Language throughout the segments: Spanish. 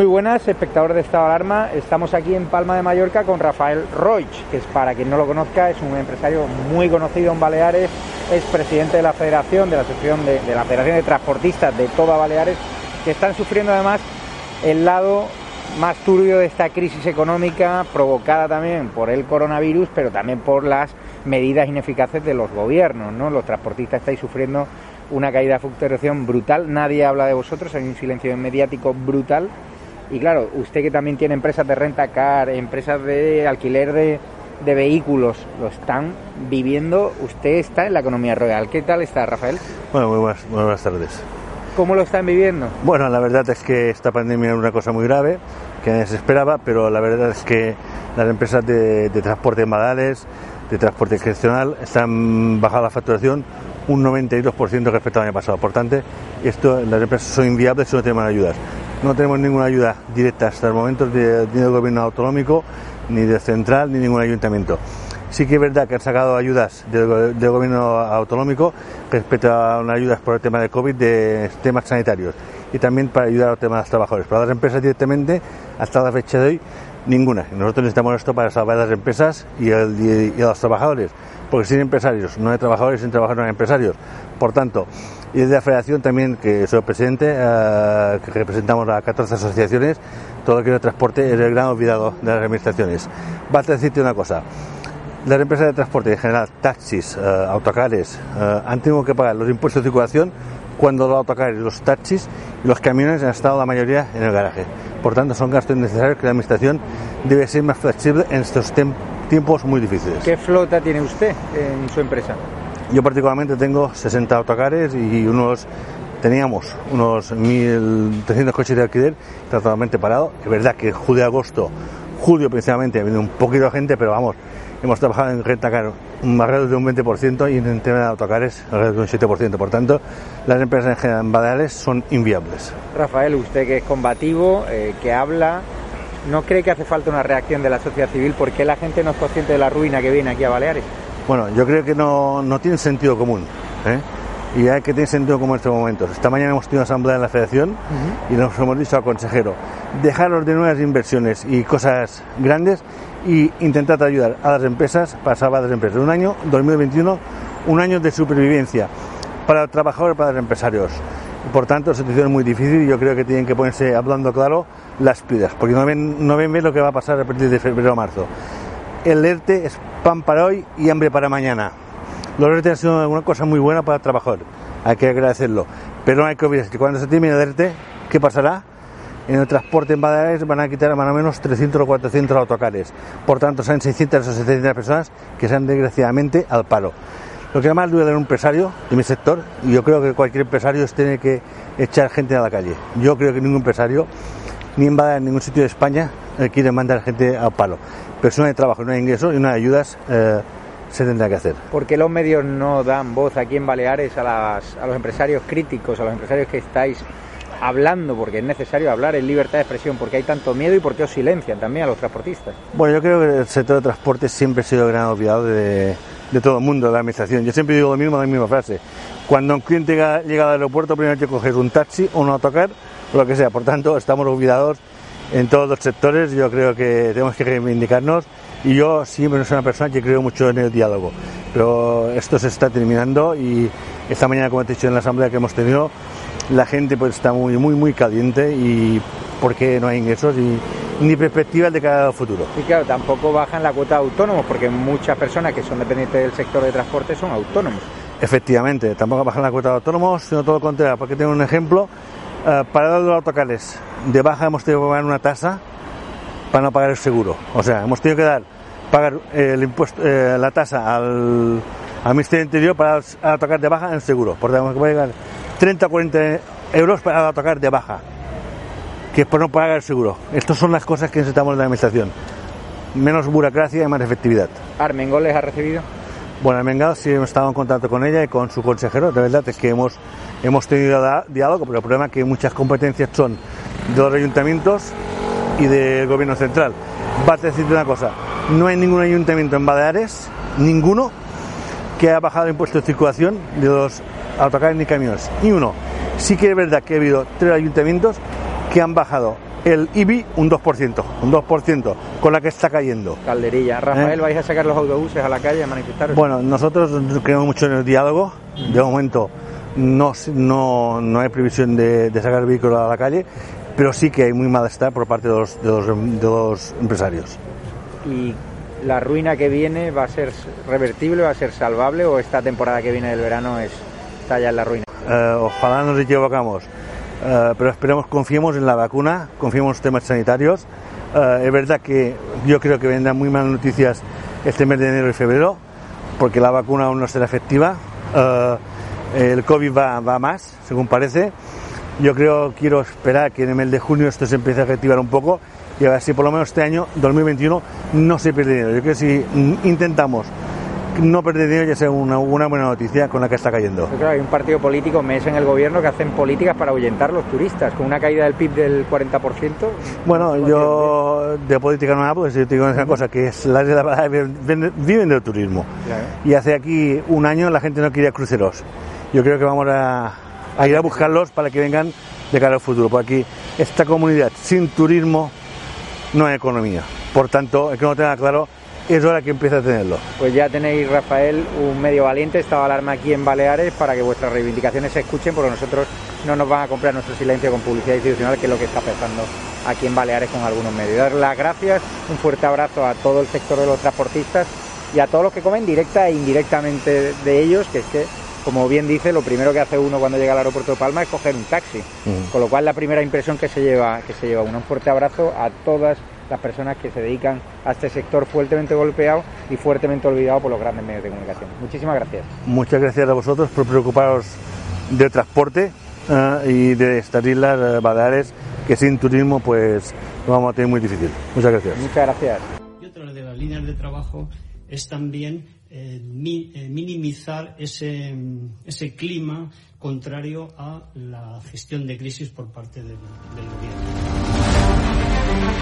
Muy buenas, espectadores de Estado de Alarma. Estamos aquí en Palma de Mallorca con Rafael Roig, que es, para quien no lo conozca, es un empresario muy conocido en Baleares, es presidente de la Federación, de la Asociación de, la Federación de Transportistas de toda Baleares, que están sufriendo además el lado más turbio de esta crisis económica provocada también por el coronavirus, pero también por las medidas ineficaces de los gobiernos. ¿no? Los transportistas estáis sufriendo una caída de facturación brutal, nadie habla de vosotros, hay un silencio mediático brutal y claro, usted que también tiene empresas de renta car, empresas de alquiler de, de vehículos, lo están viviendo, usted está en la economía real. ¿Qué tal está, Rafael? Bueno, muy buenas, muy buenas tardes. ¿Cómo lo están viviendo? Bueno, la verdad es que esta pandemia era una cosa muy grave, que nadie se esperaba, pero la verdad es que las empresas de, de transporte modales, de transporte gestional, están bajando la facturación un 92% respecto al año pasado. Por tanto, esto, las empresas son inviables si no tenemos ayudas. No tenemos ninguna ayuda directa hasta el momento ni del gobierno autonómico, ni del central, ni ningún ayuntamiento. Sí que es verdad que han sacado ayudas del, del gobierno autonómico respecto a unas ayudas por el tema de COVID de temas sanitarios y también para ayudar a los temas de trabajadores. Para las empresas directamente, hasta la fecha de hoy, ninguna. Nosotros necesitamos esto para salvar a las empresas y, el, y a los trabajadores, porque sin empresarios no hay trabajadores, sin trabajadores no hay empresarios. Por tanto, y desde la federación también, que soy presidente, que representamos a 14 asociaciones, todo lo que es transporte es el gran olvidado de las administraciones. Basta decirte una cosa, las empresas de transporte en general, taxis, eh, autocares, eh, han tenido que pagar los impuestos de circulación cuando los autocares, los taxis y los camiones han estado la mayoría en el garaje. Por tanto, son gastos innecesarios que la administración debe ser más flexible en estos tiempos muy difíciles. ¿Qué flota tiene usted en su empresa? Yo particularmente tengo 60 autocares y unos teníamos unos 1.300 coches de alquiler totalmente parados. Es verdad que julio agosto, julio principalmente, ha venido un poquito de gente, pero vamos, hemos trabajado en renta car alrededor de un 20% y en el tema de autocares alrededor de un 7%. Por tanto, las empresas en Baleares son inviables. Rafael, usted que es combativo, eh, que habla, ¿no cree que hace falta una reacción de la sociedad civil? ¿Por qué la gente no es consciente de la ruina que viene aquí a Baleares? Bueno, yo creo que no, no tiene sentido común. ¿eh? Y hay que tener sentido común en estos momentos. Esta mañana hemos tenido asamblea en la Federación uh -huh. y nos hemos dicho al consejero, dejaros de nuevas inversiones y cosas grandes y intentad ayudar a las empresas para salvar a las empresas. Un año, 2021, un año de supervivencia para los trabajadores y para los empresarios. Por tanto, la situación es muy difícil y yo creo que tienen que ponerse hablando claro las pidas, porque no ven, no ven bien lo que va a pasar a partir de febrero o marzo. El ERTE es pan para hoy y hambre para mañana. Los ERTE han sido una cosa muy buena para el trabajador, hay que agradecerlo. Pero no hay que olvidar que cuando se termine el ERTE, ¿qué pasará? En el transporte en Baleares van a quitar más o menos 300 o 400 autocares. Por tanto, son 600 o 700 personas que sean desgraciadamente al paro. Lo que más duele de un empresario de mi sector, y yo creo que cualquier empresario es tiene que echar gente a la calle. Yo creo que ningún empresario, ni en Baleares, en ningún sitio de España, eh, quiere mandar gente al paro. Pero si no hay trabajo, no hay ingresos y no hay ayudas, eh, se tendrá que hacer. ¿Por qué los medios no dan voz aquí en Baleares a, las, a los empresarios críticos, a los empresarios que estáis hablando, porque es necesario hablar en libertad de expresión, porque hay tanto miedo y porque os silencian también a los transportistas. Bueno, yo creo que el sector de transporte siempre ha sido el gran olvidado de, de todo el mundo, de la administración. Yo siempre digo lo mismo, la misma frase. Cuando un cliente llega, al aeropuerto, primero hay que coger un taxi o un autocar, lo que sea. Por tanto, estamos olvidados en todos los sectores. Yo creo que tenemos que reivindicarnos y yo siempre soy una persona que creo mucho en el diálogo. Pero esto se está terminando y esta mañana, como te he dicho en la asamblea que hemos tenido, la gente pues está muy, muy, muy caliente y porque no hay ingresos y ni perspectivas de cara al futuro. Y claro, tampoco bajan la cuota de autónomos porque muchas personas que son dependientes del sector de transporte son autónomos. Efectivamente, tampoco bajan la cuota de autónomos, sino todo lo contrario. Porque tengo un ejemplo, eh, para los autocares de baja hemos tenido que pagar una tasa para no pagar el seguro. O sea, hemos tenido que dar pagar el impuesto, eh, la tasa al, Ministerio del Interior para tocar de baja en seguro. Por tanto, que pagar 30 o 40 euros para tocar de baja que es por no pagar el seguro. Estas son las cosas que necesitamos en la administración. Menos burocracia y más efectividad. ¿Armengol les ha recibido? Bueno, Armengol sí hemos estado en contacto con ella y con su consejero. De verdad es que hemos, hemos tenido diálogo, pero el problema es que muchas competencias son de los ayuntamientos y del gobierno central. Vas a decirte una cosa, no hay ningún ayuntamiento en Baleares, ninguno, que ha bajado el impuesto de circulación de los autocares ni camiones. Ni uno. Sí que es verdad que ha habido tres ayuntamientos que han bajado el IBI un 2%, un 2%, con la que está cayendo. Calderilla. Rafael, ¿Eh? ¿vais a sacar los autobuses a la calle a manifestar? Bueno, nosotros creemos mucho en el diálogo. De momento no, no, no hay previsión de, sacar vehículos a la calle, pero sí que hay muy malestar por parte de los, de los, de los empresarios. ¿Y la ruina que viene va a ser revertible, va a ser salvable o esta temporada que viene del verano es, está ya en la ruina? Eh, ojalá nos equivocamos. Eh, pero esperemos, confiemos en la vacuna, confiemos en los temas sanitarios. Eh, es verdad que yo creo que vendrán muy malas noticias este mes de enero y febrero, porque la vacuna aún no será efectiva. Eh, el COVID va, va, más, según parece. Yo creo, quiero esperar que en el mes de junio esto se empiece a reactivar un poco y a ver si por lo menos este año, 2021, no se pierde dinero. Yo creo que si intentamos no perder dinero ya sea una, buena noticia con la que está cayendo. hay un partido político, mes en el gobierno, que hacen políticas para ahuyentar los turistas, con una caída del PIB del 40%. Bueno, yo de política no hablo, yo te digo una cosa, que es la de la viven del turismo. Y hace aquí un año la gente no quería cruceros. Yo creo que vamos a, a ir a buscarlos para que vengan de cara al futuro, porque aquí esta comunidad sin turismo no hay economía. Por tanto, el que no tenga claro es hora que empiece a tenerlo. Pues ya tenéis, Rafael, un medio valiente, estado alarma aquí en Baleares para que vuestras reivindicaciones se escuchen, porque nosotros no nos van a comprar nuestro silencio con publicidad institucional, que es lo que está pasando aquí en Baleares con algunos medios. Dar las gracias, un fuerte abrazo a todo el sector de los transportistas y a todos los que comen directa e indirectamente de ellos, que es que como bien dice, lo primero que hace uno cuando llega al aeropuerto de Palma es coger un taxi. Con lo cual la primera impresión que se lleva, que se lleva uno. Un fuerte abrazo a todas las personas que se dedican a este sector fuertemente golpeado y fuertemente olvidado por los grandes medios de comunicación. Muchísimas gracias. Muchas gracias a vosotros por preocuparos del transporte eh, y de estas islas uh, Baleares que sin turismo pues lo vamos a tener muy difícil. Muchas gracias. Muchas gracias. Y otra de las líneas de trabajo es también eh, minimizar ese, ese clima contrario a la gestión de crisis por parte del, del gobierno.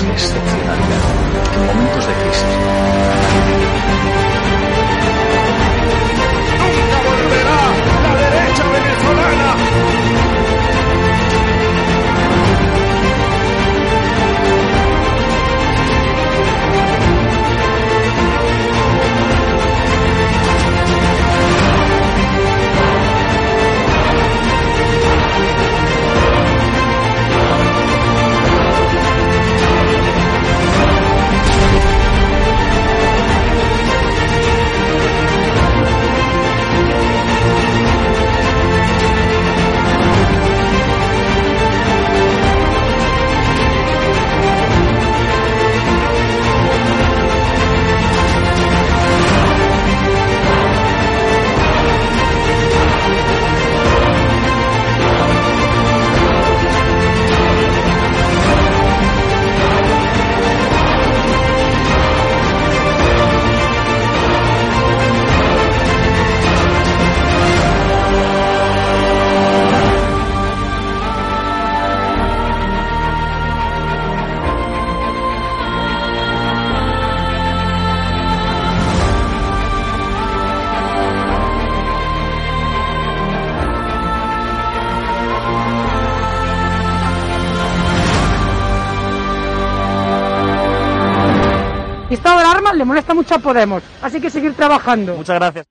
de excepcionalidad, momentos de crisis. Y estado de alarma le molesta mucho a Podemos, así que seguir trabajando. Muchas gracias.